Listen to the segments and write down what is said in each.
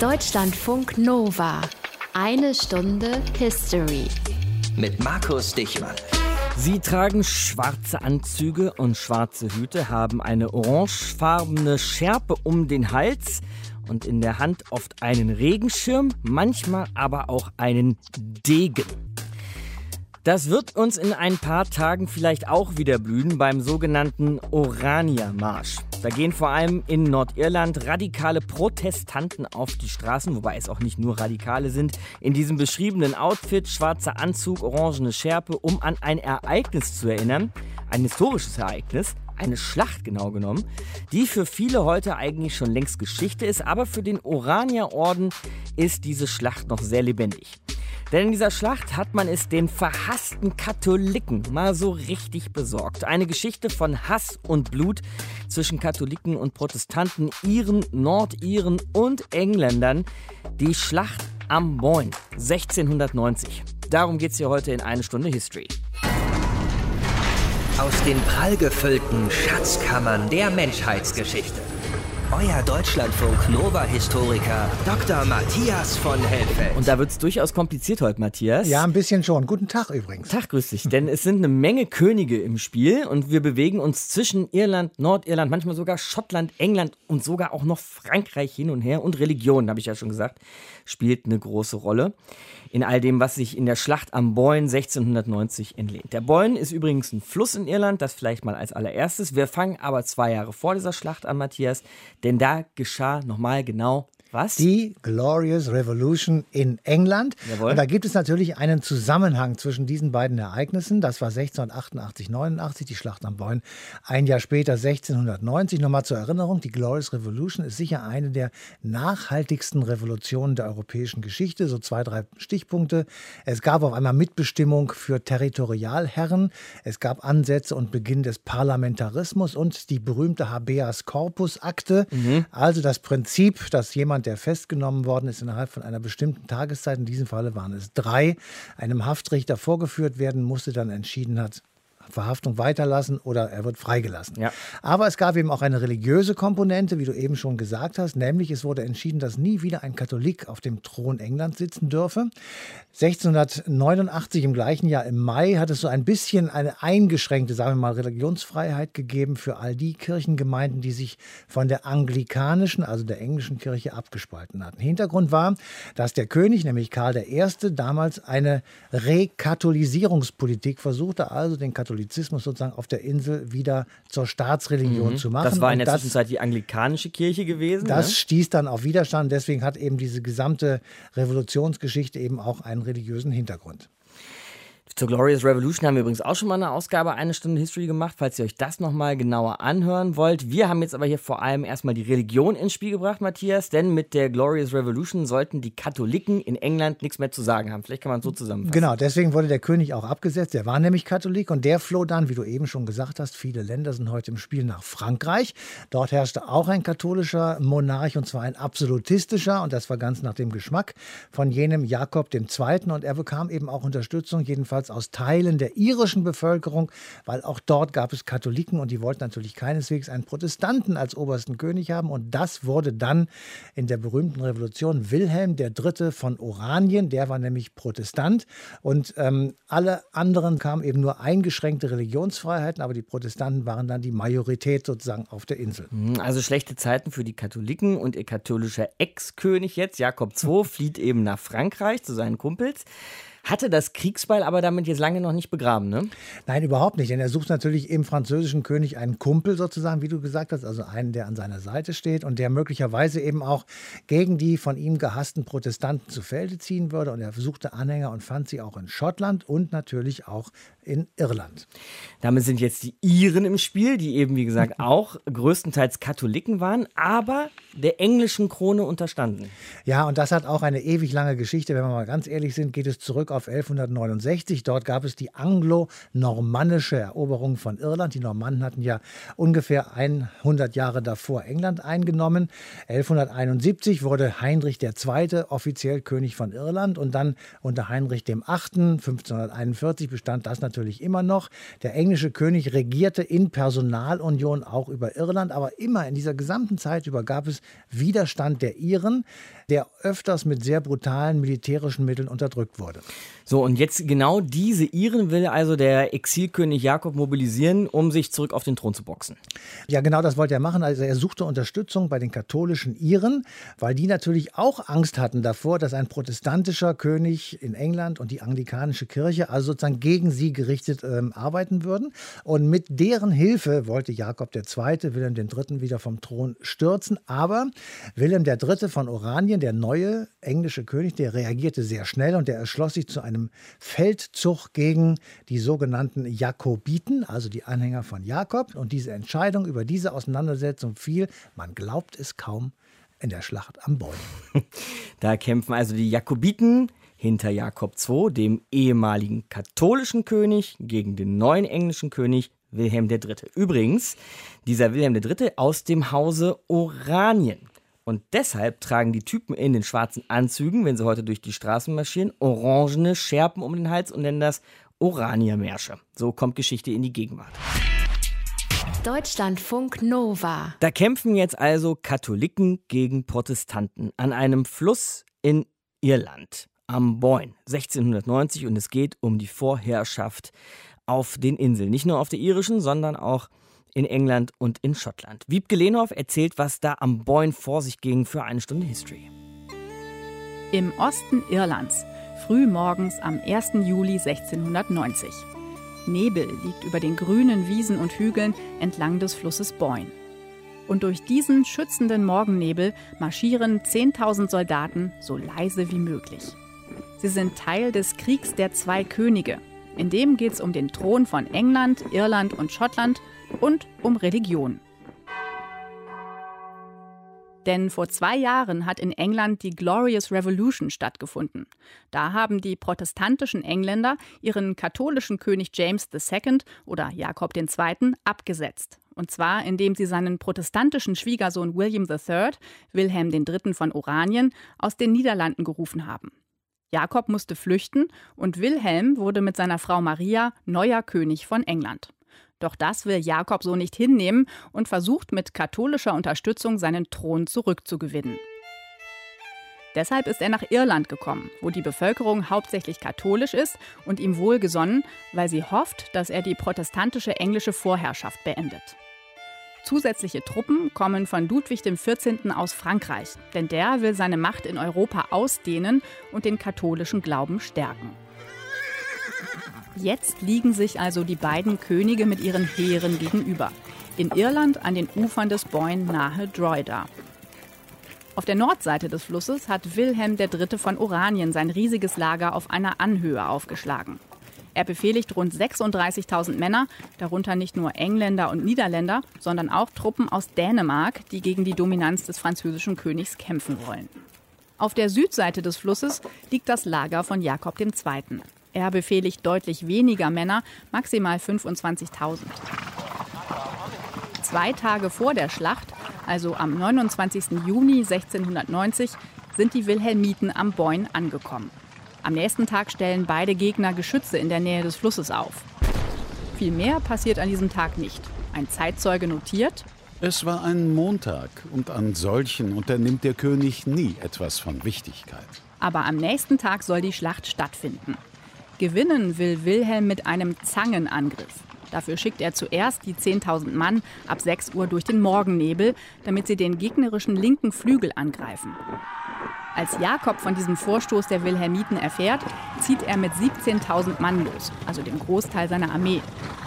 Deutschlandfunk Nova. Eine Stunde History. Mit Markus Dichmann. Sie tragen schwarze Anzüge und schwarze Hüte, haben eine orangefarbene Schärpe um den Hals und in der Hand oft einen Regenschirm, manchmal aber auch einen Degen. Das wird uns in ein paar Tagen vielleicht auch wieder blühen beim sogenannten Orania-Marsch. Da gehen vor allem in Nordirland radikale Protestanten auf die Straßen, wobei es auch nicht nur Radikale sind, in diesem beschriebenen Outfit, schwarzer Anzug, orangene Schärpe, um an ein Ereignis zu erinnern, ein historisches Ereignis, eine Schlacht genau genommen, die für viele heute eigentlich schon längst Geschichte ist, aber für den Orania-Orden ist diese Schlacht noch sehr lebendig. Denn in dieser Schlacht hat man es den verhassten Katholiken mal so richtig besorgt. Eine Geschichte von Hass und Blut zwischen Katholiken und Protestanten, Iren, Nordiren und Engländern. Die Schlacht am Boyne 1690. Darum geht es hier heute in eine Stunde History. Aus den prallgefüllten Schatzkammern der Menschheitsgeschichte. Euer Deutschlandfunk Nova-Historiker Dr. Matthias von Helfeld. Und da wird es durchaus kompliziert heute, Matthias. Ja, ein bisschen schon. Guten Tag übrigens. Tag, grüß dich. Denn es sind eine Menge Könige im Spiel und wir bewegen uns zwischen Irland, Nordirland, manchmal sogar Schottland, England und sogar auch noch Frankreich hin und her. Und Religion, habe ich ja schon gesagt, spielt eine große Rolle in all dem, was sich in der Schlacht am Boyne 1690 entlehnt. Der Boyne ist übrigens ein Fluss in Irland, das vielleicht mal als allererstes. Wir fangen aber zwei Jahre vor dieser Schlacht an, Matthias, denn da geschah nochmal genau was? Die Glorious Revolution in England. Jawohl. Und da gibt es natürlich einen Zusammenhang zwischen diesen beiden Ereignissen. Das war 1688, 89, die Schlacht am Boyne. Ein Jahr später, 1690. Nochmal zur Erinnerung, die Glorious Revolution ist sicher eine der nachhaltigsten Revolutionen der europäischen Geschichte. So zwei, drei Stichpunkte. Es gab auf einmal Mitbestimmung für Territorialherren. Es gab Ansätze und Beginn des Parlamentarismus und die berühmte Habeas Corpus Akte. Also das Prinzip, dass jemand, der festgenommen worden ist, innerhalb von einer bestimmten Tageszeit, in diesem Falle waren es drei, einem Haftrichter vorgeführt werden musste, dann entschieden hat, Verhaftung weiterlassen oder er wird freigelassen. Ja. Aber es gab eben auch eine religiöse Komponente, wie du eben schon gesagt hast, nämlich es wurde entschieden, dass nie wieder ein Katholik auf dem Thron Englands sitzen dürfe. 1689 im gleichen Jahr im Mai hat es so ein bisschen eine eingeschränkte, sagen wir mal, Religionsfreiheit gegeben für all die Kirchengemeinden, die sich von der anglikanischen, also der englischen Kirche abgespalten hatten. Hintergrund war, dass der König, nämlich Karl I., damals eine Rekatholisierungspolitik versuchte, also den Katholizismus sozusagen auf der Insel wieder zur Staatsreligion zu machen. Mhm. Das war in der Zwischenzeit die anglikanische Kirche gewesen. das ne? stieß dann auf Widerstand. Deswegen hat eben diese gesamte Revolutionsgeschichte eben auch einen religiösen Hintergrund. Zur Glorious Revolution haben wir übrigens auch schon mal eine Ausgabe eine Stunde History gemacht, falls ihr euch das nochmal genauer anhören wollt. Wir haben jetzt aber hier vor allem erstmal die Religion ins Spiel gebracht, Matthias, denn mit der Glorious Revolution sollten die Katholiken in England nichts mehr zu sagen haben. Vielleicht kann man es so zusammenfassen. Genau, deswegen wurde der König auch abgesetzt. Der war nämlich Katholik und der floh dann, wie du eben schon gesagt hast, viele Länder sind heute im Spiel nach Frankreich. Dort herrschte auch ein katholischer Monarch und zwar ein absolutistischer und das war ganz nach dem Geschmack von jenem Jakob II. Und er bekam eben auch Unterstützung, jedenfalls aus Teilen der irischen Bevölkerung, weil auch dort gab es Katholiken und die wollten natürlich keineswegs einen Protestanten als obersten König haben. Und das wurde dann in der berühmten Revolution Wilhelm III. von Oranien, der war nämlich Protestant und ähm, alle anderen kamen eben nur eingeschränkte Religionsfreiheiten, aber die Protestanten waren dann die Majorität sozusagen auf der Insel. Also schlechte Zeiten für die Katholiken und ihr katholischer Ex-König jetzt, Jakob II, flieht eben nach Frankreich zu seinen Kumpels. Hatte das Kriegsbeil aber damit jetzt lange noch nicht begraben, ne? Nein, überhaupt nicht, denn er sucht natürlich im französischen König einen Kumpel sozusagen, wie du gesagt hast, also einen, der an seiner Seite steht und der möglicherweise eben auch gegen die von ihm gehassten Protestanten zu Felde ziehen würde. Und er suchte Anhänger und fand sie auch in Schottland und natürlich auch in Irland. Damit sind jetzt die Iren im Spiel, die eben, wie gesagt, auch größtenteils Katholiken waren, aber der englischen Krone unterstanden. Ja, und das hat auch eine ewig lange Geschichte. Wenn wir mal ganz ehrlich sind, geht es zurück auf 1169. Dort gab es die anglo-normannische Eroberung von Irland. Die Normannen hatten ja ungefähr 100 Jahre davor England eingenommen. 1171 wurde Heinrich II. offiziell König von Irland und dann unter Heinrich VIII. 1541 bestand das natürlich immer noch. Der englische König regierte in Personalunion auch über Irland, aber immer in dieser gesamten Zeit über gab es Widerstand der Iren, der öfters mit sehr brutalen militärischen Mitteln unterdrückt wurde. So, und jetzt genau diese Iren will also der Exilkönig Jakob mobilisieren, um sich zurück auf den Thron zu boxen. Ja, genau das wollte er machen. Also er suchte Unterstützung bei den katholischen Iren, weil die natürlich auch Angst hatten davor, dass ein protestantischer König in England und die anglikanische Kirche also sozusagen gegen sie gerichtet ähm, arbeiten würden. Und mit deren Hilfe wollte Jakob II. Wilhelm III. wieder vom Thron stürzen. Aber Wilhelm III. von Oranien, der neue englische König, der reagierte sehr schnell und der erschloss sich zu einem Feldzug gegen die sogenannten Jakobiten, also die Anhänger von Jakob. Und diese Entscheidung über diese Auseinandersetzung fiel, man glaubt es kaum, in der Schlacht am Bäumen. Da kämpfen also die Jakobiten hinter Jakob II, dem ehemaligen katholischen König, gegen den neuen englischen König Wilhelm III. Übrigens, dieser Wilhelm III. aus dem Hause Oranien. Und deshalb tragen die Typen in den schwarzen Anzügen, wenn sie heute durch die Straßen marschieren, orangene Schärpen um den Hals und nennen das Oraniermärsche. So kommt Geschichte in die Gegenwart. Deutschlandfunk Nova. Da kämpfen jetzt also Katholiken gegen Protestanten an einem Fluss in Irland, am Boyne, 1690. Und es geht um die Vorherrschaft auf den Inseln. Nicht nur auf der irischen, sondern auch in England und in Schottland. Wiebke Lehnhoff erzählt, was da am Boyne vor sich ging für eine Stunde History. Im Osten Irlands, früh morgens am 1. Juli 1690. Nebel liegt über den grünen Wiesen und Hügeln entlang des Flusses Boyne. Und durch diesen schützenden Morgennebel marschieren 10.000 Soldaten so leise wie möglich. Sie sind Teil des Kriegs der zwei Könige. In dem geht es um den Thron von England, Irland und Schottland und um Religion. Denn vor zwei Jahren hat in England die Glorious Revolution stattgefunden. Da haben die protestantischen Engländer ihren katholischen König James II. oder Jakob II. abgesetzt. Und zwar indem sie seinen protestantischen Schwiegersohn William III., Wilhelm III. von Oranien, aus den Niederlanden gerufen haben. Jakob musste flüchten und Wilhelm wurde mit seiner Frau Maria neuer König von England. Doch das will Jakob so nicht hinnehmen und versucht mit katholischer Unterstützung seinen Thron zurückzugewinnen. Deshalb ist er nach Irland gekommen, wo die Bevölkerung hauptsächlich katholisch ist und ihm wohlgesonnen, weil sie hofft, dass er die protestantische englische Vorherrschaft beendet. Zusätzliche Truppen kommen von Ludwig XIV. aus Frankreich, denn der will seine Macht in Europa ausdehnen und den katholischen Glauben stärken. Jetzt liegen sich also die beiden Könige mit ihren Heeren gegenüber. In Irland an den Ufern des Boyne nahe Drogheda. Auf der Nordseite des Flusses hat Wilhelm III. von Oranien sein riesiges Lager auf einer Anhöhe aufgeschlagen. Er befehligt rund 36.000 Männer, darunter nicht nur Engländer und Niederländer, sondern auch Truppen aus Dänemark, die gegen die Dominanz des französischen Königs kämpfen wollen. Auf der Südseite des Flusses liegt das Lager von Jakob II. Er befehligt deutlich weniger Männer, maximal 25.000. Zwei Tage vor der Schlacht, also am 29. Juni 1690, sind die Wilhelmiten am Boyne angekommen. Am nächsten Tag stellen beide Gegner Geschütze in der Nähe des Flusses auf. Viel mehr passiert an diesem Tag nicht. Ein Zeitzeuge notiert, es war ein Montag und an solchen unternimmt der König nie etwas von Wichtigkeit. Aber am nächsten Tag soll die Schlacht stattfinden. Gewinnen will Wilhelm mit einem Zangenangriff. Dafür schickt er zuerst die 10.000 Mann ab 6 Uhr durch den Morgennebel, damit sie den gegnerischen linken Flügel angreifen. Als Jakob von diesem Vorstoß der Wilhelmiten erfährt, zieht er mit 17.000 Mann los, also dem Großteil seiner Armee.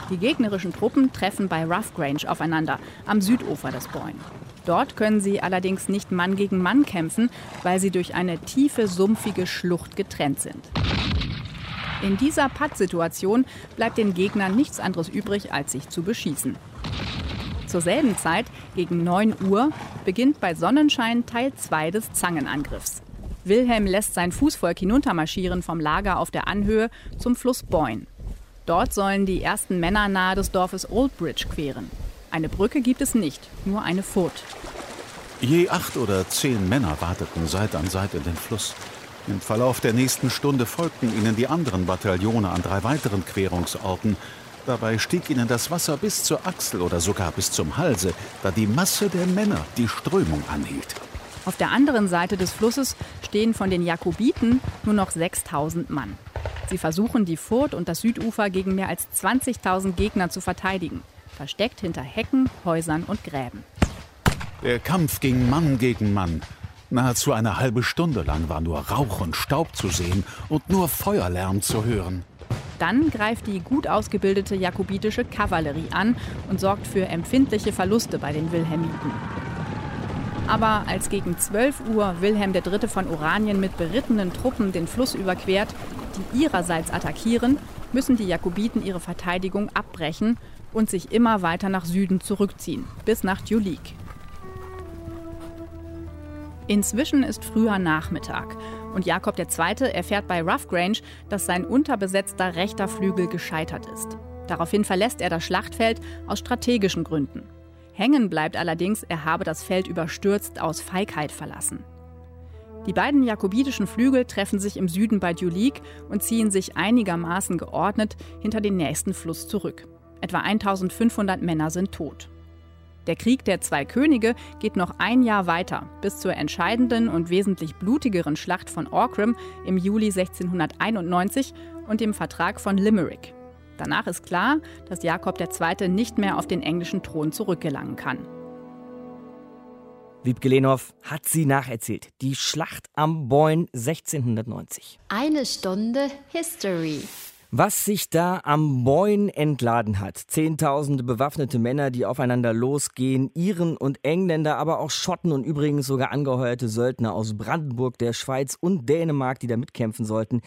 Die gegnerischen Truppen treffen bei Rough Grange aufeinander, am Südufer des Boyne. Dort können sie allerdings nicht Mann gegen Mann kämpfen, weil sie durch eine tiefe, sumpfige Schlucht getrennt sind. In dieser Pattsituation bleibt den Gegnern nichts anderes übrig, als sich zu beschießen. Zur selben Zeit, gegen 9 Uhr, beginnt bei Sonnenschein Teil 2 des Zangenangriffs. Wilhelm lässt sein Fußvolk hinuntermarschieren vom Lager auf der Anhöhe zum Fluss Boyne. Dort sollen die ersten Männer nahe des Dorfes Oldbridge queren. Eine Brücke gibt es nicht, nur eine Furt. Je acht oder zehn Männer warteten Seite an Seite den Fluss. Im Verlauf der nächsten Stunde folgten ihnen die anderen Bataillone an drei weiteren Querungsorten. Dabei stieg ihnen das Wasser bis zur Achsel oder sogar bis zum Halse, da die Masse der Männer die Strömung anhielt. Auf der anderen Seite des Flusses stehen von den Jakobiten nur noch 6000 Mann. Sie versuchen, die Furt und das Südufer gegen mehr als 20.000 Gegner zu verteidigen, versteckt hinter Hecken, Häusern und Gräben. Der Kampf ging Mann gegen Mann. Nahezu eine halbe Stunde lang war nur Rauch und Staub zu sehen und nur Feuerlärm zu hören. Dann greift die gut ausgebildete jakobitische Kavallerie an und sorgt für empfindliche Verluste bei den Wilhelmiten. Aber als gegen 12 Uhr Wilhelm III. von Oranien mit berittenen Truppen den Fluss überquert, die ihrerseits attackieren, müssen die Jakobiten ihre Verteidigung abbrechen und sich immer weiter nach Süden zurückziehen, bis nach Julik. Inzwischen ist früher Nachmittag und Jakob II. erfährt bei Rough Grange, dass sein unterbesetzter rechter Flügel gescheitert ist. Daraufhin verlässt er das Schlachtfeld aus strategischen Gründen. Hängen bleibt allerdings, er habe das Feld überstürzt aus Feigheit verlassen. Die beiden jakobitischen Flügel treffen sich im Süden bei Dulik und ziehen sich einigermaßen geordnet hinter den nächsten Fluss zurück. Etwa 1500 Männer sind tot. Der Krieg der zwei Könige geht noch ein Jahr weiter, bis zur entscheidenden und wesentlich blutigeren Schlacht von Orcram im Juli 1691 und dem Vertrag von Limerick. Danach ist klar, dass Jakob II. nicht mehr auf den englischen Thron zurückgelangen kann. Wiebke Lehnhoff hat sie nacherzählt. Die Schlacht am Boyne 1690. Eine Stunde History. Was sich da am Boyne entladen hat. Zehntausende bewaffnete Männer, die aufeinander losgehen, Iren und Engländer, aber auch Schotten und übrigens sogar angeheuerte Söldner aus Brandenburg, der Schweiz und Dänemark, die da mitkämpfen sollten.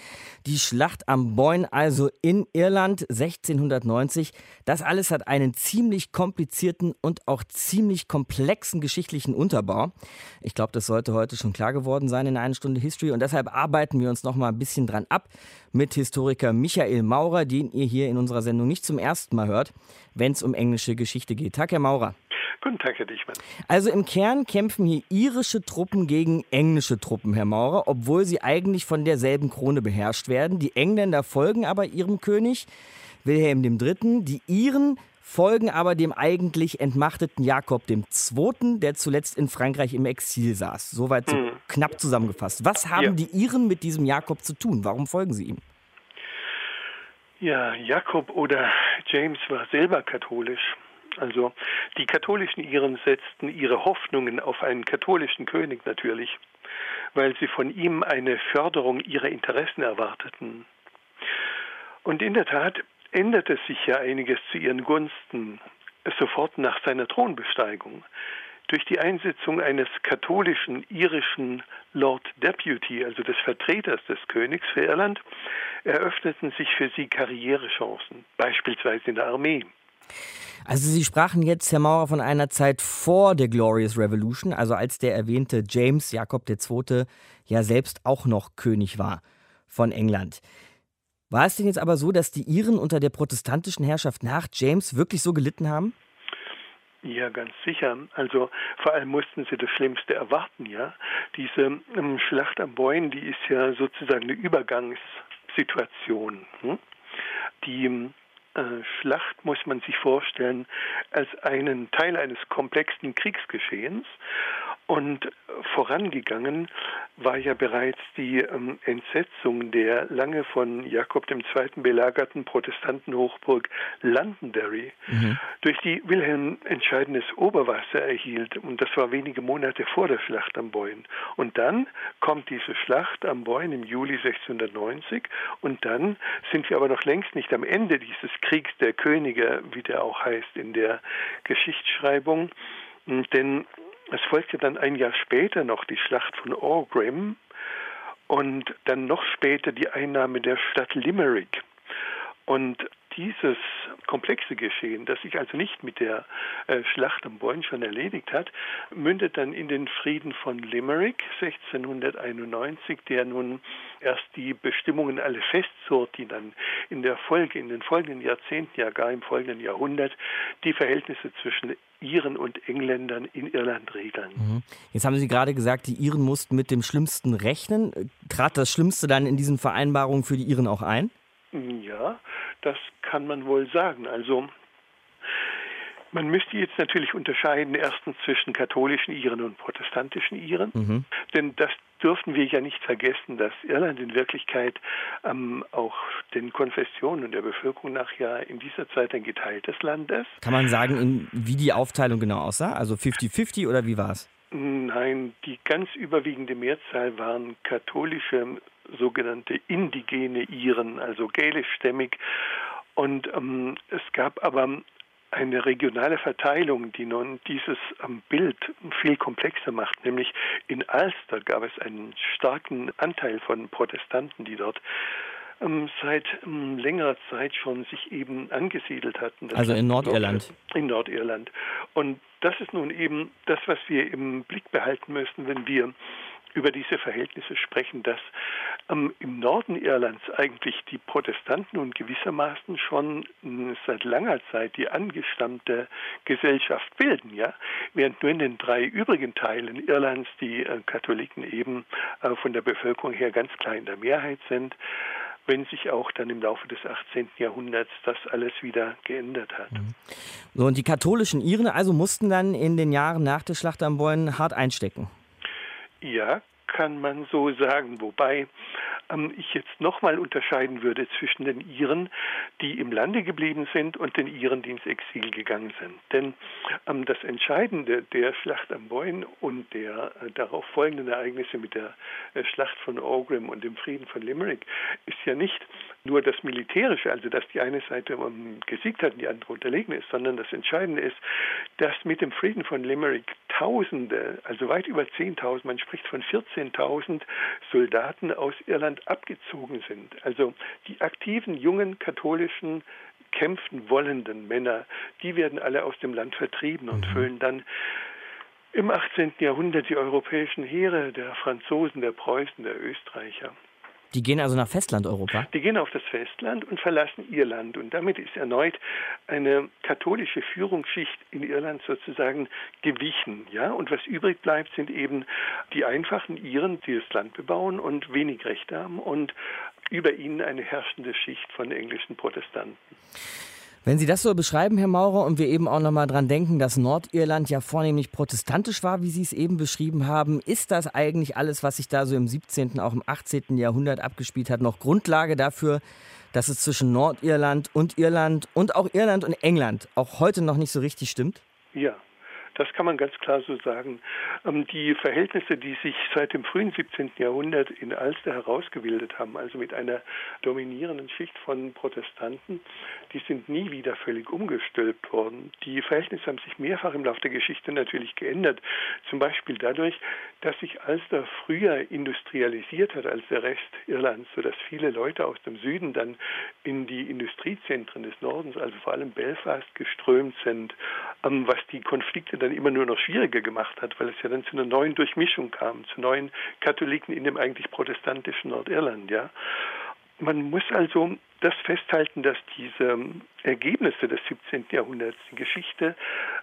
Die Schlacht am Boyne also in Irland 1690. Das alles hat einen ziemlich komplizierten und auch ziemlich komplexen geschichtlichen Unterbau. Ich glaube, das sollte heute schon klar geworden sein in einer Stunde History und deshalb arbeiten wir uns noch mal ein bisschen dran ab mit Historiker Michael Maurer, den ihr hier in unserer Sendung nicht zum ersten Mal hört, wenn es um englische Geschichte geht. Tag, Herr Maurer. Guten Tag, Herr Dichmann. Also im Kern kämpfen hier irische Truppen gegen englische Truppen, Herr Maurer, obwohl sie eigentlich von derselben Krone beherrscht werden. Die Engländer folgen aber ihrem König, Wilhelm III. Die Iren folgen aber dem eigentlich entmachteten Jakob II., der zuletzt in Frankreich im Exil saß. Soweit so hm. knapp zusammengefasst. Was haben ja. die Iren mit diesem Jakob zu tun? Warum folgen sie ihm? Ja, Jakob oder James war selber katholisch. Also die katholischen Iren setzten ihre Hoffnungen auf einen katholischen König natürlich, weil sie von ihm eine Förderung ihrer Interessen erwarteten. Und in der Tat, änderte sich ja einiges zu ihren Gunsten sofort nach seiner Thronbesteigung. Durch die Einsetzung eines katholischen irischen Lord Deputy, also des Vertreters des Königs für Irland, eröffneten sich für sie Karrierechancen, beispielsweise in der Armee. Also Sie sprachen jetzt, Herr Maurer, von einer Zeit vor der Glorious Revolution, also als der erwähnte James Jakob II. ja selbst auch noch König war von England. War es denn jetzt aber so, dass die Iren unter der protestantischen Herrschaft nach James wirklich so gelitten haben? Ja, ganz sicher. Also vor allem mussten sie das Schlimmste erwarten, ja. Diese ähm, Schlacht am Boyne, die ist ja sozusagen eine Übergangssituation. Hm? Die äh, Schlacht muss man sich vorstellen als einen Teil eines komplexen Kriegsgeschehens und vorangegangen war ja bereits die ähm, Entsetzung der lange von Jakob II. belagerten Protestantenhochburg Londonderry, mhm. durch die Wilhelm entscheidendes Oberwasser erhielt. Und das war wenige Monate vor der Schlacht am Boyne. Und dann kommt diese Schlacht am Boyne im Juli 1690. Und dann sind wir aber noch längst nicht am Ende dieses Kriegs der Könige, wie der auch heißt in der Geschichtsschreibung. Denn es folgte dann ein Jahr später noch die Schlacht von Orgrim und dann noch später die Einnahme der Stadt Limerick. Und dieses komplexe Geschehen, das sich also nicht mit der äh, Schlacht am Boyne schon erledigt hat, mündet dann in den Frieden von Limerick 1691, der nun erst die Bestimmungen alle festzurrt, die dann in der Folge, in den folgenden Jahrzehnten, ja gar im folgenden Jahrhundert, die Verhältnisse zwischen Iren und Engländern in Irland regeln. Mhm. Jetzt haben Sie gerade gesagt, die Iren mussten mit dem Schlimmsten rechnen. Trat das Schlimmste dann in diesen Vereinbarungen für die Iren auch ein? Ja, das kann man wohl sagen. Also man müsste jetzt natürlich unterscheiden, erstens zwischen katholischen Iren und protestantischen Iren. Mhm. Denn das dürfen wir ja nicht vergessen, dass Irland in Wirklichkeit ähm, auch den Konfessionen und der Bevölkerung nach ja in dieser Zeit ein geteiltes Land ist. Kann man sagen, in, wie die Aufteilung genau aussah? Also 50-50 oder wie war es? Nein, die ganz überwiegende Mehrzahl waren katholische, sogenannte indigene Iren, also gälischstämmig. Und ähm, es gab aber eine regionale Verteilung, die nun dieses ähm, Bild viel komplexer macht. Nämlich in Ulster gab es einen starken Anteil von Protestanten, die dort ähm, seit ähm, längerer Zeit schon sich eben angesiedelt hatten. Das also in Nordirland. In Nordirland. Und das ist nun eben das, was wir im Blick behalten müssen, wenn wir über diese Verhältnisse sprechen, dass ähm, im Norden Irlands eigentlich die Protestanten und gewissermaßen schon äh, seit langer Zeit die angestammte Gesellschaft bilden, ja, während nur in den drei übrigen Teilen Irlands die äh, Katholiken eben äh, von der Bevölkerung her ganz klar in der Mehrheit sind wenn sich auch dann im Laufe des 18. Jahrhunderts das alles wieder geändert hat. Mhm. So, und die katholischen Iren also mussten dann in den Jahren nach der Schlacht am Boyne hart einstecken. Ja, kann man so sagen, wobei ähm, ich jetzt nochmal unterscheiden würde zwischen den Iren, die im Lande geblieben sind und den Iren, die ins Exil gegangen sind. Denn ähm, das Entscheidende der Schlacht am Boyne und der äh, darauf folgenden Ereignisse mit der äh, Schlacht von Orgrim und dem Frieden von Limerick ist ja nicht nur das Militärische, also dass die eine Seite ähm, gesiegt hat und die andere unterlegen ist, sondern das Entscheidende ist, dass mit dem Frieden von Limerick Tausende, also weit über 10.000, man spricht von 14.000 Soldaten aus Irland abgezogen sind. Also die aktiven, jungen, katholischen, kämpfen wollenden Männer, die werden alle aus dem Land vertrieben und mhm. füllen dann im 18. Jahrhundert die europäischen Heere der Franzosen, der Preußen, der Österreicher. Die gehen also nach Festlandeuropa? Die gehen auf das Festland und verlassen Irland. Und damit ist erneut eine katholische Führungsschicht in Irland sozusagen gewichen. Ja? Und was übrig bleibt, sind eben die einfachen Iren, die das Land bebauen und wenig Rechte haben und über ihnen eine herrschende Schicht von englischen Protestanten. Wenn Sie das so beschreiben, Herr Maurer, und wir eben auch noch mal dran denken, dass Nordirland ja vornehmlich protestantisch war, wie Sie es eben beschrieben haben, ist das eigentlich alles, was sich da so im 17., auch im 18. Jahrhundert abgespielt hat, noch Grundlage dafür, dass es zwischen Nordirland und Irland und auch Irland und England auch heute noch nicht so richtig stimmt? Ja, das kann man ganz klar so sagen. Ähm, die Verhältnisse, die sich seit dem frühen 17. Jahrhundert in Ulster herausgebildet haben, also mit einer dominierenden Schicht von Protestanten, die sind nie wieder völlig umgestülpt worden. Die Verhältnisse haben sich mehrfach im Laufe der Geschichte natürlich geändert. Zum Beispiel dadurch, dass sich Ulster früher industrialisiert hat als der Rest Irlands, sodass viele Leute aus dem Süden dann in die Industriezentren des Nordens, also vor allem Belfast, geströmt sind, ähm, was die Konflikte dann immer nur noch schwieriger gemacht hat, weil es ja dann zu einer neuen Durchmischung kam, zu neuen Katholiken in dem eigentlich protestantischen Nordirland, ja. Man muss also das festhalten, dass diese Ergebnisse des 17. Jahrhunderts, die Geschichte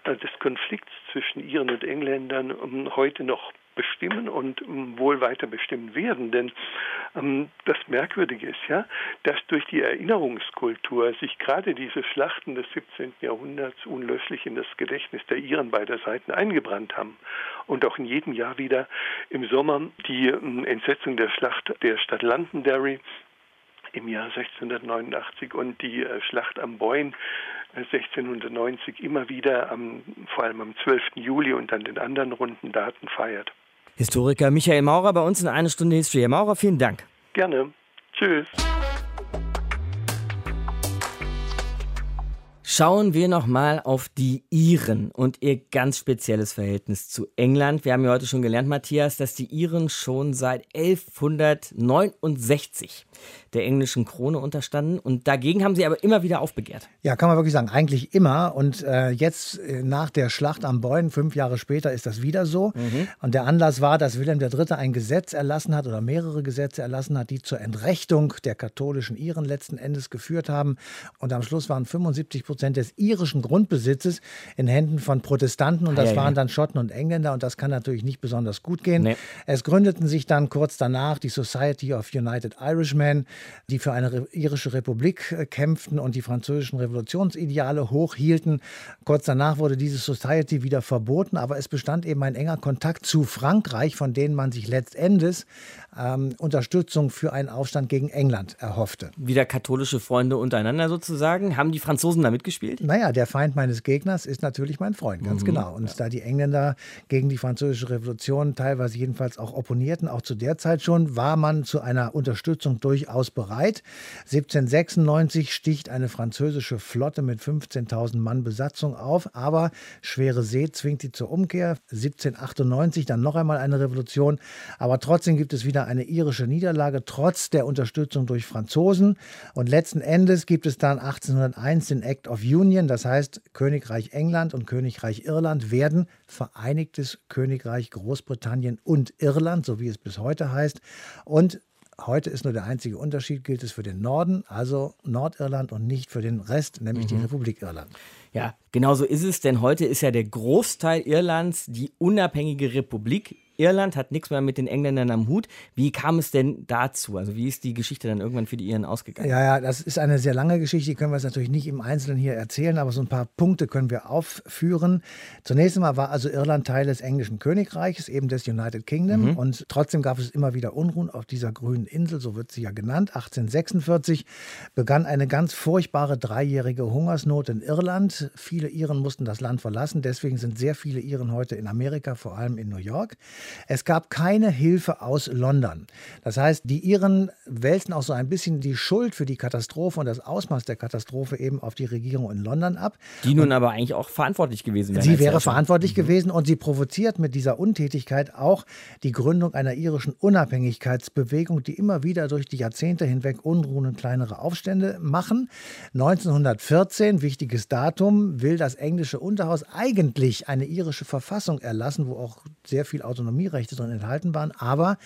äh, des Konflikts zwischen Iren und Engländern ähm, heute noch bestimmen und ähm, wohl weiter bestimmen werden. Denn ähm, das Merkwürdige ist ja, dass durch die Erinnerungskultur sich gerade diese Schlachten des 17. Jahrhunderts unlöslich in das Gedächtnis der Iren beider Seiten eingebrannt haben und auch in jedem Jahr wieder im Sommer die ähm, Entsetzung der Schlacht der Stadt Londonderry im Jahr 1689 und die äh, Schlacht am Boyne 1690 äh, immer wieder am, vor allem am 12. Juli und an den anderen runden Daten feiert. Historiker Michael Maurer bei uns in eine Stunde History. Herr Maurer, vielen Dank. Gerne. Tschüss. Schauen wir nochmal auf die Iren und ihr ganz spezielles Verhältnis zu England. Wir haben ja heute schon gelernt, Matthias, dass die Iren schon seit 1169 der englischen Krone unterstanden und dagegen haben sie aber immer wieder aufbegehrt. Ja, kann man wirklich sagen, eigentlich immer. Und äh, jetzt äh, nach der Schlacht am Boyne, fünf Jahre später, ist das wieder so. Mhm. Und der Anlass war, dass Wilhelm III. ein Gesetz erlassen hat oder mehrere Gesetze erlassen hat, die zur Entrechtung der katholischen Iren letzten Endes geführt haben. Und am Schluss waren 75 Prozent des irischen Grundbesitzes in Händen von Protestanten und das ja, waren dann Schotten und Engländer und das kann natürlich nicht besonders gut gehen. Nee. Es gründeten sich dann kurz danach die Society of United Irishmen, die für eine irische Republik äh, kämpften und die französischen Revolutionsideale hochhielten. Kurz danach wurde diese Society wieder verboten, aber es bestand eben ein enger Kontakt zu Frankreich, von denen man sich letztendlich ähm, Unterstützung für einen Aufstand gegen England erhoffte. Wieder katholische Freunde untereinander sozusagen. Haben die Franzosen da mitgespielt? Naja, der Feind meines Gegners ist natürlich mein Freund, ganz mhm. genau. Und ja. da die Engländer gegen die französische Revolution teilweise jedenfalls auch opponierten, auch zu der Zeit schon, war man zu einer Unterstützung durchaus bereit. 1796 sticht eine französische Flotte mit 15.000 Mann Besatzung auf, aber schwere See zwingt sie zur Umkehr. 1798 dann noch einmal eine Revolution, aber trotzdem gibt es wieder eine irische Niederlage trotz der Unterstützung durch Franzosen. Und letzten Endes gibt es dann 1801 den Act of Union, das heißt Königreich England und Königreich Irland werden Vereinigtes Königreich Großbritannien und Irland, so wie es bis heute heißt. Und Heute ist nur der einzige Unterschied, gilt es für den Norden, also Nordirland und nicht für den Rest, nämlich mhm. die Republik Irland. Ja, genau so ist es, denn heute ist ja der Großteil Irlands die unabhängige Republik Irland hat nichts mehr mit den Engländern am Hut. Wie kam es denn dazu? Also wie ist die Geschichte dann irgendwann für die Iren ausgegangen? Ja, ja, das ist eine sehr lange Geschichte, die können wir jetzt natürlich nicht im Einzelnen hier erzählen, aber so ein paar Punkte können wir aufführen. Zunächst einmal war also Irland Teil des englischen Königreiches, eben des United Kingdom mhm. und trotzdem gab es immer wieder Unruhen auf dieser grünen Insel, so wird sie ja genannt. 1846 begann eine ganz furchtbare dreijährige Hungersnot in Irland. Viele Iren mussten das Land verlassen, deswegen sind sehr viele Iren heute in Amerika, vor allem in New York. Es gab keine Hilfe aus London. Das heißt, die Iren wälzen auch so ein bisschen die Schuld für die Katastrophe und das Ausmaß der Katastrophe eben auf die Regierung in London ab. Die nun und aber eigentlich auch verantwortlich gewesen wäre. Sie wäre verantwortlich mhm. gewesen und sie provoziert mit dieser Untätigkeit auch die Gründung einer irischen Unabhängigkeitsbewegung, die immer wieder durch die Jahrzehnte hinweg Unruhen und kleinere Aufstände machen. 1914, wichtiges Datum, will das englische Unterhaus eigentlich eine irische Verfassung erlassen, wo auch sehr viel Autonomie Autonomierechte drin enthalten waren. Aber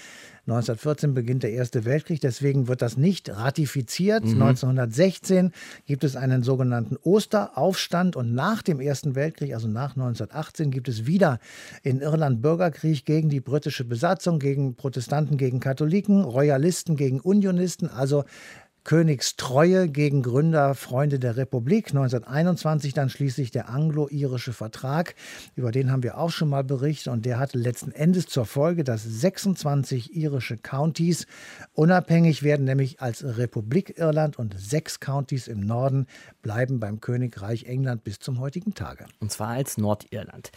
1914 beginnt der Erste Weltkrieg, deswegen wird das nicht ratifiziert. Mhm. 1916 gibt es einen sogenannten Osteraufstand und nach dem Ersten Weltkrieg, also nach 1918, gibt es wieder in Irland Bürgerkrieg gegen die britische Besatzung, gegen Protestanten, gegen Katholiken, Royalisten gegen Unionisten. Also Königstreue gegen Gründer Freunde der Republik. 1921 dann schließlich der anglo-irische Vertrag. Über den haben wir auch schon mal berichtet und der hatte letzten Endes zur Folge, dass 26 irische Countys unabhängig werden, nämlich als Republik Irland und sechs Countys im Norden bleiben beim Königreich England bis zum heutigen Tage. Und zwar als Nordirland.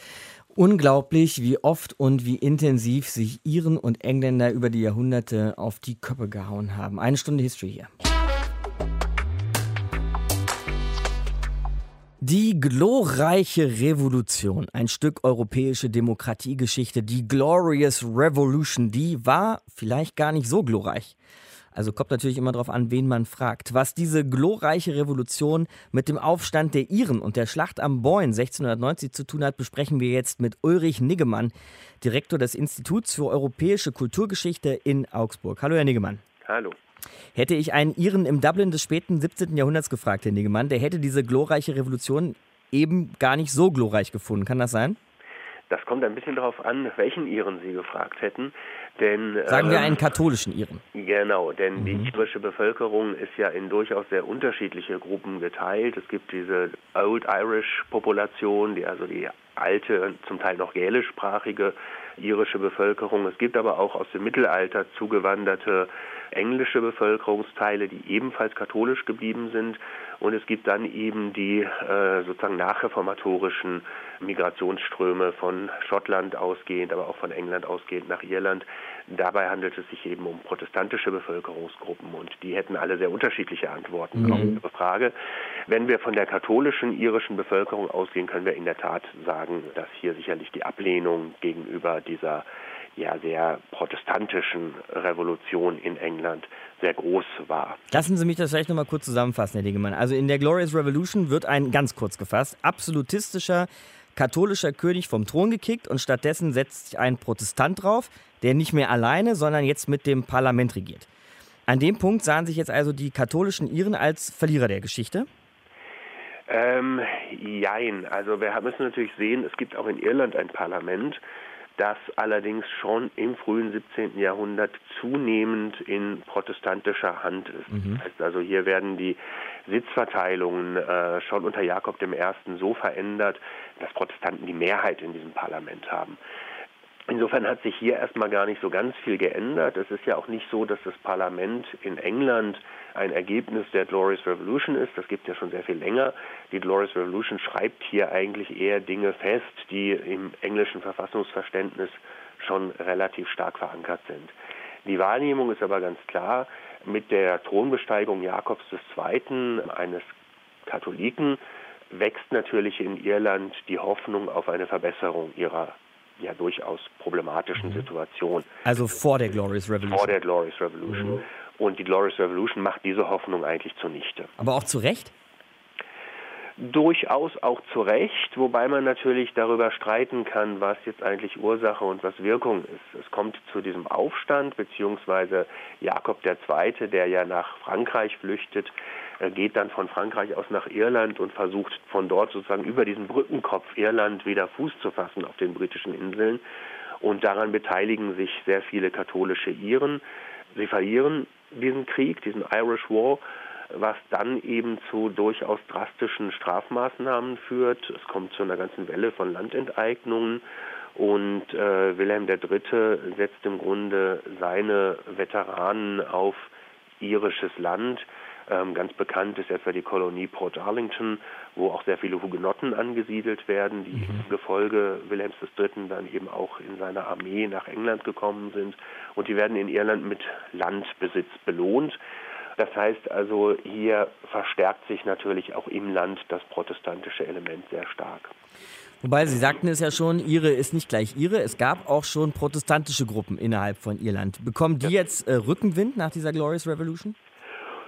Unglaublich, wie oft und wie intensiv sich Iren und Engländer über die Jahrhunderte auf die Köpfe gehauen haben. Eine Stunde History hier. Die glorreiche Revolution, ein Stück europäische Demokratiegeschichte, die Glorious Revolution, die war vielleicht gar nicht so glorreich. Also kommt natürlich immer darauf an, wen man fragt. Was diese glorreiche Revolution mit dem Aufstand der Iren und der Schlacht am Boyne 1690 zu tun hat, besprechen wir jetzt mit Ulrich Niggemann, Direktor des Instituts für europäische Kulturgeschichte in Augsburg. Hallo, Herr Niggemann. Hallo. Hätte ich einen Iren im Dublin des späten 17. Jahrhunderts gefragt, Herr Niggemann, der hätte diese glorreiche Revolution eben gar nicht so glorreich gefunden. Kann das sein? Das kommt ein bisschen darauf an, welchen Iren Sie gefragt hätten. Denn, Sagen ähm, wir einen katholischen Iren. Genau, denn mhm. die irische Bevölkerung ist ja in durchaus sehr unterschiedliche Gruppen geteilt. Es gibt diese Old Irish Population, die also die alte, zum Teil noch gälischsprachige irische Bevölkerung. Es gibt aber auch aus dem Mittelalter zugewanderte englische Bevölkerungsteile, die ebenfalls katholisch geblieben sind. Und es gibt dann eben die äh, sozusagen nachreformatorischen Migrationsströme von Schottland ausgehend, aber auch von England ausgehend nach Irland, Dabei handelt es sich eben um protestantische Bevölkerungsgruppen und die hätten alle sehr unterschiedliche Antworten mhm. auf Ihre Frage. Wenn wir von der katholischen irischen Bevölkerung ausgehen, können wir in der Tat sagen, dass hier sicherlich die Ablehnung gegenüber dieser ja sehr protestantischen Revolution in England sehr groß war. Lassen Sie mich das vielleicht nochmal kurz zusammenfassen, Herr Degemann. Also in der Glorious Revolution wird ein, ganz kurz gefasst, absolutistischer katholischer König vom Thron gekickt und stattdessen setzt sich ein Protestant drauf, der nicht mehr alleine, sondern jetzt mit dem Parlament regiert. An dem Punkt sahen sich jetzt also die katholischen Iren als Verlierer der Geschichte? Ähm, jein. Also wir müssen natürlich sehen, es gibt auch in Irland ein Parlament, das allerdings schon im frühen 17. Jahrhundert zunehmend in protestantischer Hand ist. Mhm. Das heißt also, hier werden die Sitzverteilungen äh, schon unter Jakob I. so verändert, dass Protestanten die Mehrheit in diesem Parlament haben. Insofern hat sich hier erstmal gar nicht so ganz viel geändert. Es ist ja auch nicht so, dass das Parlament in England ein Ergebnis der Glorious Revolution ist. Das gibt es ja schon sehr viel länger. Die Glorious Revolution schreibt hier eigentlich eher Dinge fest, die im englischen Verfassungsverständnis schon relativ stark verankert sind. Die Wahrnehmung ist aber ganz klar, mit der Thronbesteigung Jakobs II., eines Katholiken, wächst natürlich in Irland die Hoffnung auf eine Verbesserung ihrer ja durchaus problematischen mhm. Situation. Also vor der Glorious Revolution. Vor der Glorious Revolution. Mhm. Und die Glorious Revolution macht diese Hoffnung eigentlich zunichte. Aber auch zu Recht? Durchaus auch zu Recht, wobei man natürlich darüber streiten kann, was jetzt eigentlich Ursache und was Wirkung ist. Es kommt zu diesem Aufstand, beziehungsweise Jakob II., der ja nach Frankreich flüchtet, er geht dann von Frankreich aus nach Irland und versucht von dort sozusagen über diesen Brückenkopf Irland wieder Fuß zu fassen auf den britischen Inseln. Und daran beteiligen sich sehr viele katholische Iren. Sie verlieren diesen Krieg, diesen Irish War, was dann eben zu durchaus drastischen Strafmaßnahmen führt. Es kommt zu einer ganzen Welle von Landenteignungen und äh, Wilhelm III. setzt im Grunde seine Veteranen auf irisches Land. Ähm, ganz bekannt ist etwa die Kolonie Port Arlington, wo auch sehr viele Hugenotten angesiedelt werden, die mhm. im Gefolge Wilhelms III. dann eben auch in seiner Armee nach England gekommen sind. Und die werden in Irland mit Landbesitz belohnt. Das heißt also, hier verstärkt sich natürlich auch im Land das protestantische Element sehr stark. Wobei Sie sagten es ja schon, Ihre ist nicht gleich Ihre. Es gab auch schon protestantische Gruppen innerhalb von Irland. Bekommen die jetzt äh, Rückenwind nach dieser Glorious Revolution?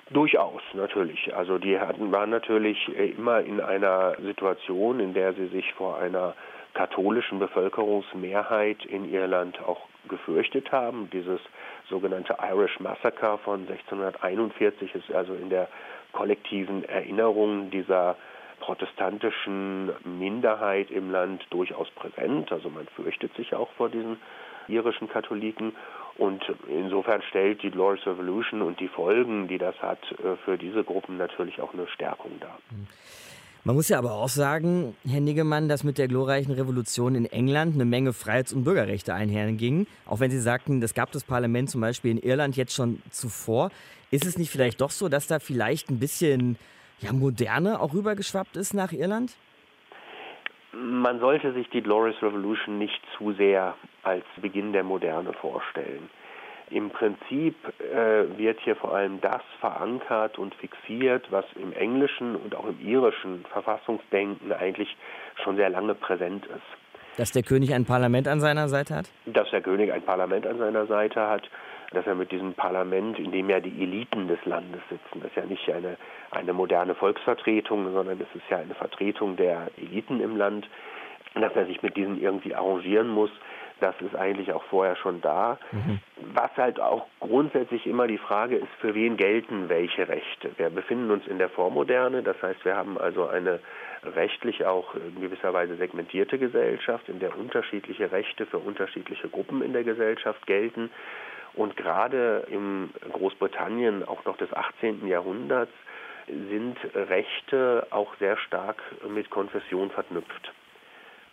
Durchaus, natürlich. Also die hatten, waren natürlich äh, immer in einer Situation, in der sie sich vor einer katholischen Bevölkerungsmehrheit in Irland auch gefürchtet haben. Dieses sogenannte Irish Massacre von 1641 ist also in der kollektiven Erinnerung dieser protestantischen Minderheit im Land durchaus präsent. Also man fürchtet sich auch vor diesen irischen Katholiken. Und insofern stellt die Glorious Revolution und die Folgen, die das hat, äh, für diese Gruppen natürlich auch eine Stärkung dar. Man muss ja aber auch sagen, Herr Niggemann, dass mit der glorreichen Revolution in England eine Menge Freiheits- und Bürgerrechte einhergingen. Auch wenn Sie sagten, das gab das Parlament zum Beispiel in Irland jetzt schon zuvor. Ist es nicht vielleicht doch so, dass da vielleicht ein bisschen ja, Moderne auch rübergeschwappt ist nach Irland? Man sollte sich die Glorious Revolution nicht zu sehr als Beginn der Moderne vorstellen. Im Prinzip äh, wird hier vor allem das verankert und fixiert, was im englischen und auch im irischen Verfassungsdenken eigentlich schon sehr lange präsent ist. Dass der König ein Parlament an seiner Seite hat? Dass der König ein Parlament an seiner Seite hat, dass er mit diesem Parlament, in dem ja die Eliten des Landes sitzen, das ist ja nicht eine, eine moderne Volksvertretung, sondern es ist ja eine Vertretung der Eliten im Land, dass er sich mit diesen irgendwie arrangieren muss, das ist eigentlich auch vorher schon da. Mhm. Was halt auch grundsätzlich immer die Frage ist, für wen gelten welche Rechte? Wir befinden uns in der Vormoderne, das heißt, wir haben also eine rechtlich auch in gewisser Weise segmentierte Gesellschaft, in der unterschiedliche Rechte für unterschiedliche Gruppen in der Gesellschaft gelten. Und gerade in Großbritannien, auch noch des 18. Jahrhunderts, sind Rechte auch sehr stark mit Konfession verknüpft.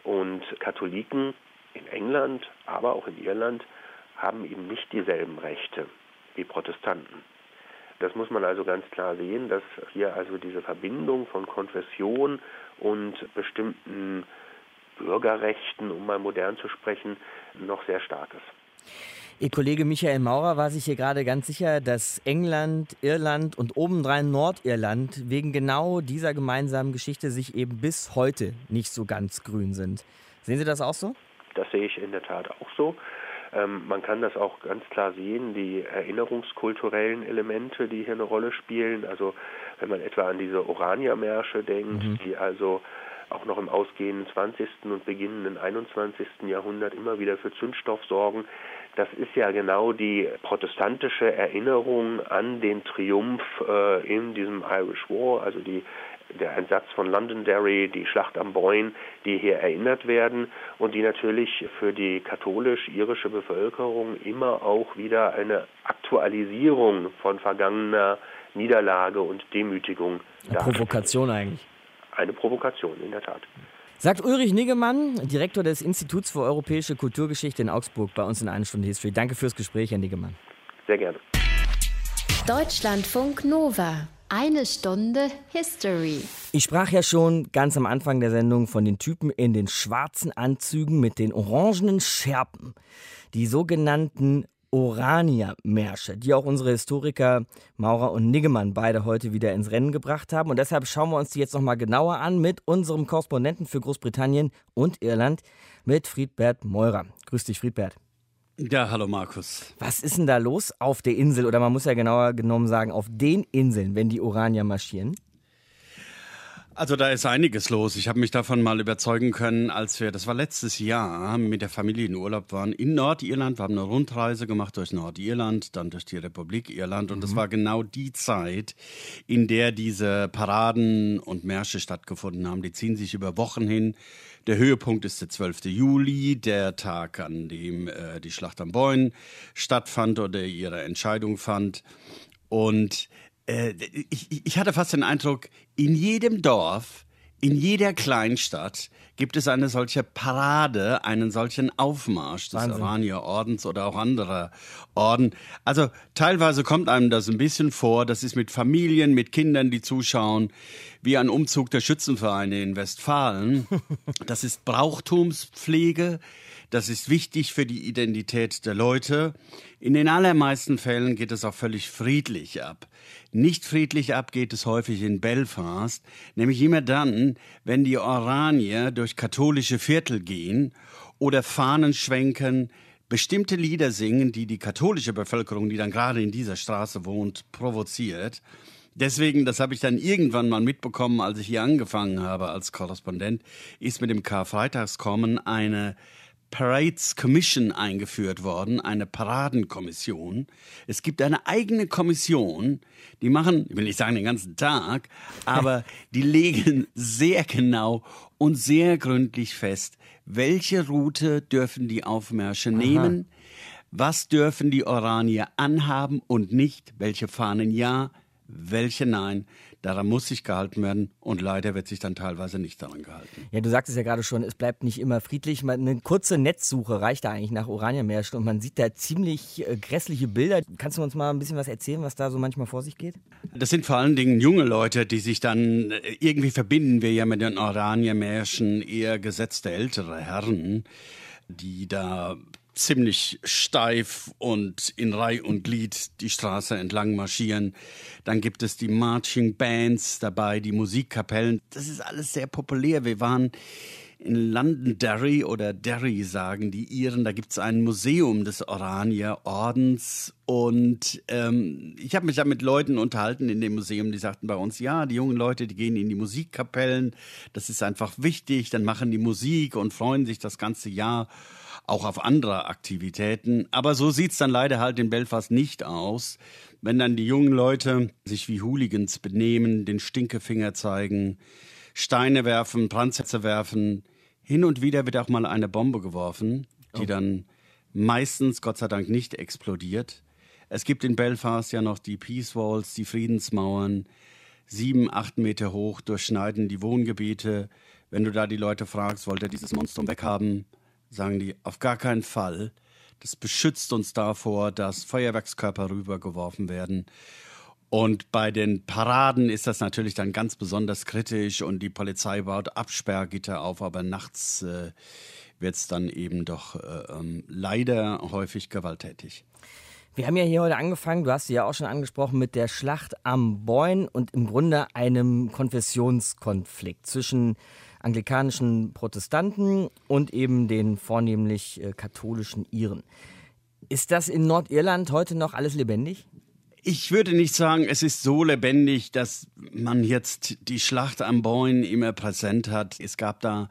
Und Katholiken in England, aber auch in Irland haben eben nicht dieselben Rechte wie Protestanten. Das muss man also ganz klar sehen, dass hier also diese Verbindung von Konfession und bestimmten Bürgerrechten, um mal modern zu sprechen, noch sehr stark ist. Ihr Kollege Michael Maurer war sich hier gerade ganz sicher, dass England, Irland und obendrein Nordirland wegen genau dieser gemeinsamen Geschichte sich eben bis heute nicht so ganz grün sind. Sehen Sie das auch so? Das sehe ich in der Tat auch so. Ähm, man kann das auch ganz klar sehen, die erinnerungskulturellen Elemente, die hier eine Rolle spielen. Also wenn man etwa an diese Orania-Märsche denkt, mhm. die also auch noch im ausgehenden 20. und beginnenden 21. Jahrhundert immer wieder für Zündstoff sorgen. Das ist ja genau die protestantische Erinnerung an den Triumph äh, in diesem Irish War, also die der Einsatz von Londonderry, die Schlacht am Boyne, die hier erinnert werden und die natürlich für die katholisch-irische Bevölkerung immer auch wieder eine Aktualisierung von vergangener Niederlage und Demütigung darstellen. Provokation eigentlich eine Provokation, in der Tat. Sagt Ulrich Niggemann, Direktor des Instituts für europäische Kulturgeschichte in Augsburg, bei uns in einer Stunde History. Danke fürs Gespräch, Herr Niggemann. Sehr gerne. Deutschlandfunk Nova. Eine Stunde History. Ich sprach ja schon ganz am Anfang der Sendung von den Typen in den schwarzen Anzügen mit den orangenen Schärpen. Die sogenannten Orania-Märsche, die auch unsere Historiker Maurer und Niggemann beide heute wieder ins Rennen gebracht haben. Und deshalb schauen wir uns die jetzt nochmal genauer an mit unserem Korrespondenten für Großbritannien und Irland, mit Friedbert Meurer. Grüß dich, Friedbert. Ja, hallo Markus. Was ist denn da los auf der Insel, oder man muss ja genauer genommen sagen, auf den Inseln, wenn die Oranier marschieren? Also da ist einiges los. Ich habe mich davon mal überzeugen können, als wir, das war letztes Jahr, mit der Familie in Urlaub waren in Nordirland. Wir haben eine Rundreise gemacht durch Nordirland, dann durch die Republik Irland. Und mhm. das war genau die Zeit, in der diese Paraden und Märsche stattgefunden haben. Die ziehen sich über Wochen hin. Der Höhepunkt ist der 12. Juli, der Tag, an dem äh, die Schlacht am Boyne stattfand oder ihre Entscheidung fand. Und äh, ich, ich hatte fast den Eindruck, in jedem Dorf, in jeder Kleinstadt gibt es eine solche Parade, einen solchen Aufmarsch des Oranier-Ordens oder auch anderer Orden. Also teilweise kommt einem das ein bisschen vor, das ist mit Familien, mit Kindern, die zuschauen, wie ein Umzug der Schützenvereine in Westfalen. Das ist Brauchtumspflege, das ist wichtig für die Identität der Leute. In den allermeisten Fällen geht es auch völlig friedlich ab. Nicht friedlich ab geht es häufig in Belfast, nämlich immer dann, wenn die Oranier durch katholische Viertel gehen oder Fahnen schwenken, bestimmte Lieder singen, die die katholische Bevölkerung, die dann gerade in dieser Straße wohnt, provoziert. Deswegen, das habe ich dann irgendwann mal mitbekommen, als ich hier angefangen habe als Korrespondent, ist mit dem Karfreitagskommen eine Parades Commission eingeführt worden, eine Paradenkommission. Es gibt eine eigene Kommission, die machen, ich will nicht sagen den ganzen Tag, aber die legen sehr genau und sehr gründlich fest, welche Route dürfen die Aufmärsche Aha. nehmen, was dürfen die Oranier anhaben und nicht, welche Fahnen ja, welche nein. Daran muss sich gehalten werden und leider wird sich dann teilweise nicht daran gehalten. Ja, du sagtest ja gerade schon, es bleibt nicht immer friedlich. Eine kurze Netzsuche reicht da eigentlich nach Oranienmärschen und man sieht da ziemlich äh, grässliche Bilder. Kannst du uns mal ein bisschen was erzählen, was da so manchmal vor sich geht? Das sind vor allen Dingen junge Leute, die sich dann äh, irgendwie verbinden wir ja mit den Oranienmärschen eher gesetzte ältere Herren die da ziemlich steif und in Reih und Glied die Straße entlang marschieren. Dann gibt es die Marching Bands dabei, die Musikkapellen. Das ist alles sehr populär. Wir waren in Londonderry oder Derry sagen die Iren, da gibt es ein Museum des Oranier-Ordens und ähm, ich habe mich da mit Leuten unterhalten in dem Museum, die sagten bei uns, ja, die jungen Leute, die gehen in die Musikkapellen, das ist einfach wichtig, dann machen die Musik und freuen sich das ganze Jahr auch auf andere Aktivitäten. Aber so sieht's dann leider halt in Belfast nicht aus. Wenn dann die jungen Leute sich wie Hooligans benehmen, den Stinkefinger zeigen, Steine werfen, Brandsätze werfen, hin und wieder wird auch mal eine Bombe geworfen, die oh. dann meistens, Gott sei Dank, nicht explodiert. Es gibt in Belfast ja noch die Peace Walls, die Friedensmauern, sieben, acht Meter hoch, durchschneiden die Wohngebiete. Wenn du da die Leute fragst, wollt ihr dieses Monstrum weghaben? Sagen die, auf gar keinen Fall. Das beschützt uns davor, dass Feuerwerkskörper rübergeworfen werden. Und bei den Paraden ist das natürlich dann ganz besonders kritisch und die Polizei baut Absperrgitter auf, aber nachts äh, wird es dann eben doch äh, ähm, leider häufig gewalttätig. Wir haben ja hier heute angefangen, du hast sie ja auch schon angesprochen, mit der Schlacht am Boyne und im Grunde einem Konfessionskonflikt zwischen anglikanischen Protestanten und eben den vornehmlich äh, katholischen Iren. Ist das in Nordirland heute noch alles lebendig? Ich würde nicht sagen, es ist so lebendig, dass man jetzt die Schlacht am Boyne immer präsent hat. Es gab da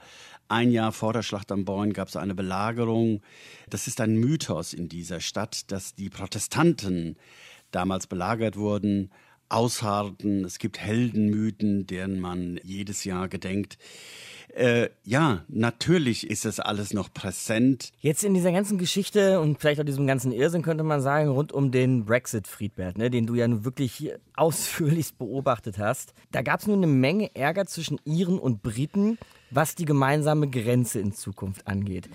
ein Jahr vor der Schlacht am Boyne gab es eine Belagerung. Das ist ein Mythos in dieser Stadt, dass die Protestanten damals belagert wurden, ausharrten. Es gibt Heldenmythen, deren man jedes Jahr gedenkt. Äh, ja, natürlich ist das alles noch präsent. Jetzt in dieser ganzen Geschichte und vielleicht auch diesem ganzen Irrsinn könnte man sagen, rund um den Brexit, Friedbert, ne, den du ja nun wirklich ausführlichst beobachtet hast. Da gab es nun eine Menge Ärger zwischen Iren und Briten, was die gemeinsame Grenze in Zukunft angeht.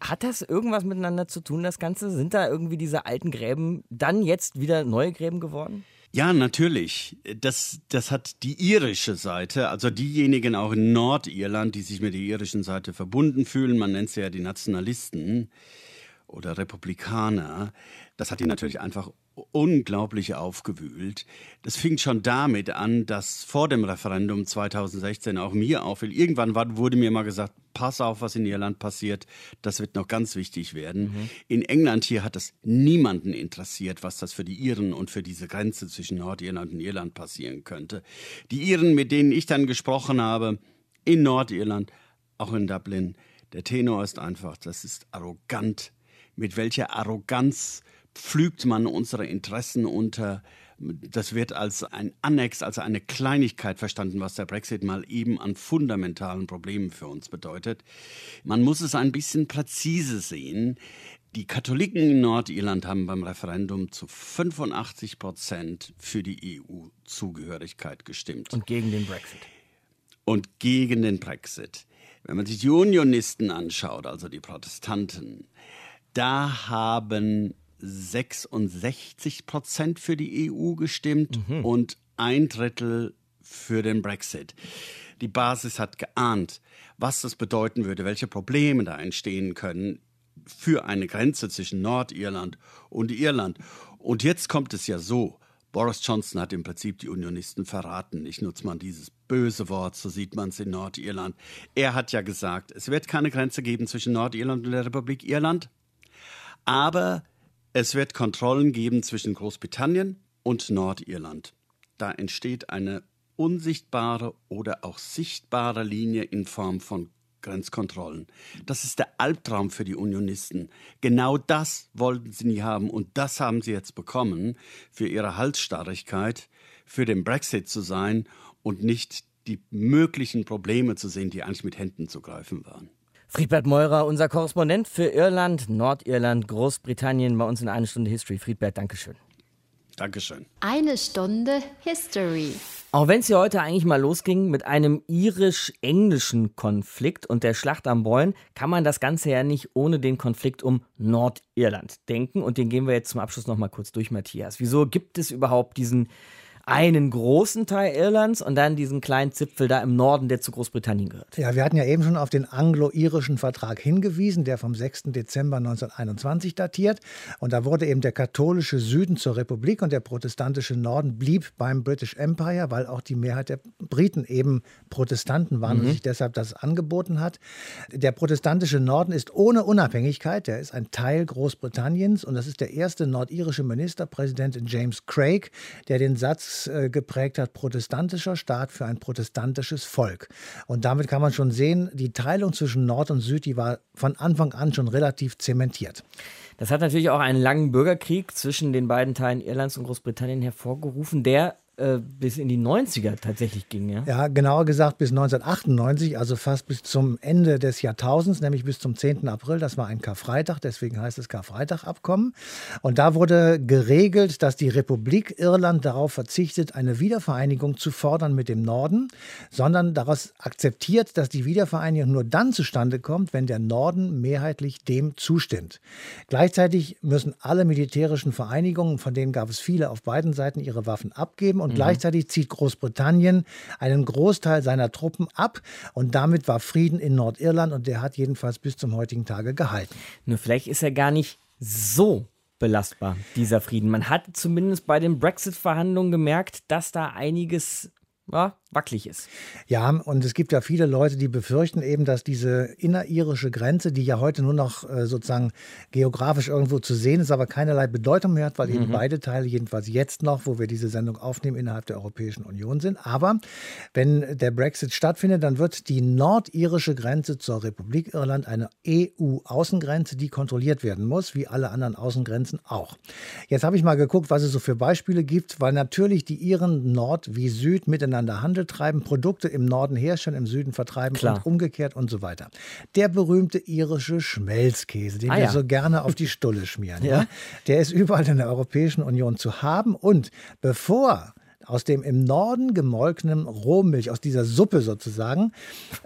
Hat das irgendwas miteinander zu tun, das Ganze? Sind da irgendwie diese alten Gräben dann jetzt wieder neue Gräben geworden? Ja, natürlich. Das, das hat die irische Seite, also diejenigen auch in Nordirland, die sich mit der irischen Seite verbunden fühlen, man nennt sie ja die Nationalisten oder Republikaner, das hat die natürlich einfach unglaublich aufgewühlt. Das fing schon damit an, dass vor dem Referendum 2016 auch mir auffiel. Irgendwann war, wurde mir mal gesagt, pass auf, was in Irland passiert. Das wird noch ganz wichtig werden. Mhm. In England hier hat es niemanden interessiert, was das für die Iren und für diese Grenze zwischen Nordirland und Irland passieren könnte. Die Iren, mit denen ich dann gesprochen habe, in Nordirland, auch in Dublin, der Tenor ist einfach, das ist arrogant. Mit welcher Arroganz pflügt man unsere Interessen unter. Das wird als ein Annex, als eine Kleinigkeit verstanden, was der Brexit mal eben an fundamentalen Problemen für uns bedeutet. Man muss es ein bisschen präzise sehen. Die Katholiken in Nordirland haben beim Referendum zu 85 Prozent für die EU-Zugehörigkeit gestimmt. Und gegen den Brexit. Und gegen den Brexit. Wenn man sich die Unionisten anschaut, also die Protestanten, da haben 66 Prozent für die EU gestimmt mhm. und ein Drittel für den Brexit. Die Basis hat geahnt, was das bedeuten würde, welche Probleme da entstehen können für eine Grenze zwischen Nordirland und Irland. Und jetzt kommt es ja so. Boris Johnson hat im Prinzip die Unionisten verraten. Ich nutze mal dieses böse Wort, so sieht man es in Nordirland. Er hat ja gesagt, es wird keine Grenze geben zwischen Nordirland und der Republik Irland. Aber es wird Kontrollen geben zwischen Großbritannien und Nordirland. Da entsteht eine unsichtbare oder auch sichtbare Linie in Form von Grenzkontrollen. Das ist der Albtraum für die Unionisten. Genau das wollten sie nie haben und das haben sie jetzt bekommen für ihre Halsstarrigkeit, für den Brexit zu sein und nicht die möglichen Probleme zu sehen, die eigentlich mit Händen zu greifen waren. Friedbert Meurer, unser Korrespondent für Irland, Nordirland, Großbritannien bei uns in eine Stunde History. Friedbert, Dankeschön. Dankeschön. Eine Stunde History. Auch wenn es hier heute eigentlich mal losging mit einem irisch-englischen Konflikt und der Schlacht am Boyne, kann man das Ganze ja nicht ohne den Konflikt um Nordirland denken. Und den gehen wir jetzt zum Abschluss noch mal kurz durch, Matthias. Wieso gibt es überhaupt diesen einen großen Teil Irlands und dann diesen kleinen Zipfel da im Norden, der zu Großbritannien gehört. Ja, wir hatten ja eben schon auf den anglo-irischen Vertrag hingewiesen, der vom 6. Dezember 1921 datiert. Und da wurde eben der katholische Süden zur Republik und der protestantische Norden blieb beim British Empire, weil auch die Mehrheit der Briten eben Protestanten waren mhm. und sich deshalb das angeboten hat. Der protestantische Norden ist ohne Unabhängigkeit, der ist ein Teil Großbritanniens und das ist der erste nordirische Ministerpräsident James Craig, der den Satz äh, geprägt hat, protestantischer Staat für ein protestantisches Volk. Und damit kann man schon sehen, die Teilung zwischen Nord und Süd, die war von Anfang an schon relativ zementiert. Das hat natürlich auch einen langen Bürgerkrieg zwischen den beiden Teilen Irlands und Großbritannien hervorgerufen, der äh, bis in die 90er tatsächlich ging, ja? Ja, genauer gesagt bis 1998, also fast bis zum Ende des Jahrtausends, nämlich bis zum 10. April. Das war ein Karfreitag, deswegen heißt es Karfreitagabkommen. Und da wurde geregelt, dass die Republik Irland darauf verzichtet, eine Wiedervereinigung zu fordern mit dem Norden, sondern daraus akzeptiert, dass die Wiedervereinigung nur dann zustande kommt, wenn der Norden mehrheitlich dem zustimmt. Gleichzeitig müssen alle militärischen Vereinigungen, von denen gab es viele auf beiden Seiten, ihre Waffen abgeben und und mhm. gleichzeitig zieht Großbritannien einen Großteil seiner Truppen ab und damit war Frieden in Nordirland und der hat jedenfalls bis zum heutigen Tage gehalten. Nur vielleicht ist er gar nicht so belastbar, dieser Frieden. Man hat zumindest bei den Brexit-Verhandlungen gemerkt, dass da einiges ja, wackelig ist. Ja, und es gibt ja viele Leute, die befürchten eben, dass diese innerirische Grenze, die ja heute nur noch äh, sozusagen geografisch irgendwo zu sehen ist, aber keinerlei Bedeutung mehr hat, weil mhm. eben beide Teile, jedenfalls jetzt noch, wo wir diese Sendung aufnehmen, innerhalb der Europäischen Union sind. Aber wenn der Brexit stattfindet, dann wird die nordirische Grenze zur Republik Irland eine EU-Außengrenze, die kontrolliert werden muss, wie alle anderen Außengrenzen auch. Jetzt habe ich mal geguckt, was es so für Beispiele gibt, weil natürlich die Iren Nord wie Süd miteinander handeln Handel treiben, Produkte im Norden herstellen, im Süden vertreiben Klar. und umgekehrt und so weiter. Der berühmte irische Schmelzkäse, den ah, wir ja. so gerne auf die Stulle schmieren, ja. der ist überall in der Europäischen Union zu haben und bevor aus dem im Norden gemolkenen Rohmilch, aus dieser Suppe sozusagen,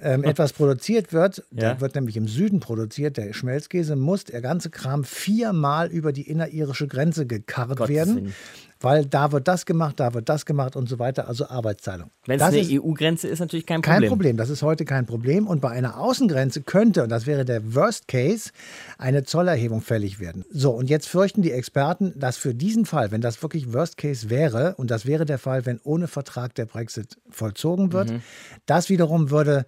ähm, etwas produziert wird. Ja. Der wird nämlich im Süden produziert. Der Schmelzkäse muss, der ganze Kram, viermal über die innerirische Grenze gekarrt Gottes werden. Willen weil da wird das gemacht, da wird das gemacht und so weiter, also Arbeitsteilung. Wenn es eine EU-Grenze ist, natürlich kein Problem. Kein Problem, das ist heute kein Problem. Und bei einer Außengrenze könnte, und das wäre der Worst Case, eine Zollerhebung fällig werden. So, und jetzt fürchten die Experten, dass für diesen Fall, wenn das wirklich Worst Case wäre, und das wäre der Fall, wenn ohne Vertrag der Brexit vollzogen wird, mhm. das wiederum würde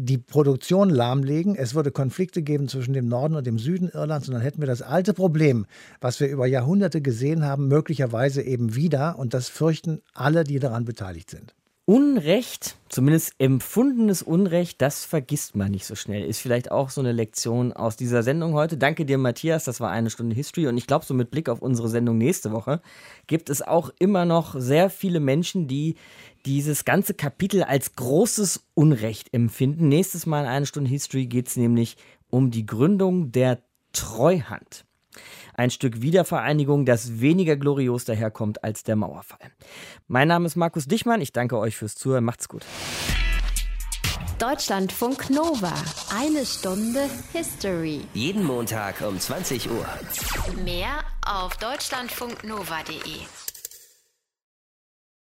die Produktion lahmlegen. Es würde Konflikte geben zwischen dem Norden und dem Süden Irlands und dann hätten wir das alte Problem, was wir über Jahrhunderte gesehen haben, möglicherweise eben wieder. Und das fürchten alle, die daran beteiligt sind. Unrecht, zumindest empfundenes Unrecht, das vergisst man nicht so schnell. Ist vielleicht auch so eine Lektion aus dieser Sendung heute. Danke dir, Matthias. Das war eine Stunde History. Und ich glaube, so mit Blick auf unsere Sendung nächste Woche gibt es auch immer noch sehr viele Menschen, die dieses ganze Kapitel als großes Unrecht empfinden. Nächstes Mal in einer Stunde History geht es nämlich um die Gründung der Treuhand. Ein Stück Wiedervereinigung, das weniger glorios daherkommt als der Mauerfall. Mein Name ist Markus Dichmann. Ich danke euch fürs Zuhören. Macht's gut. Deutschlandfunk Nova. Eine Stunde History. Jeden Montag um 20 Uhr. Mehr auf deutschlandfunknova.de.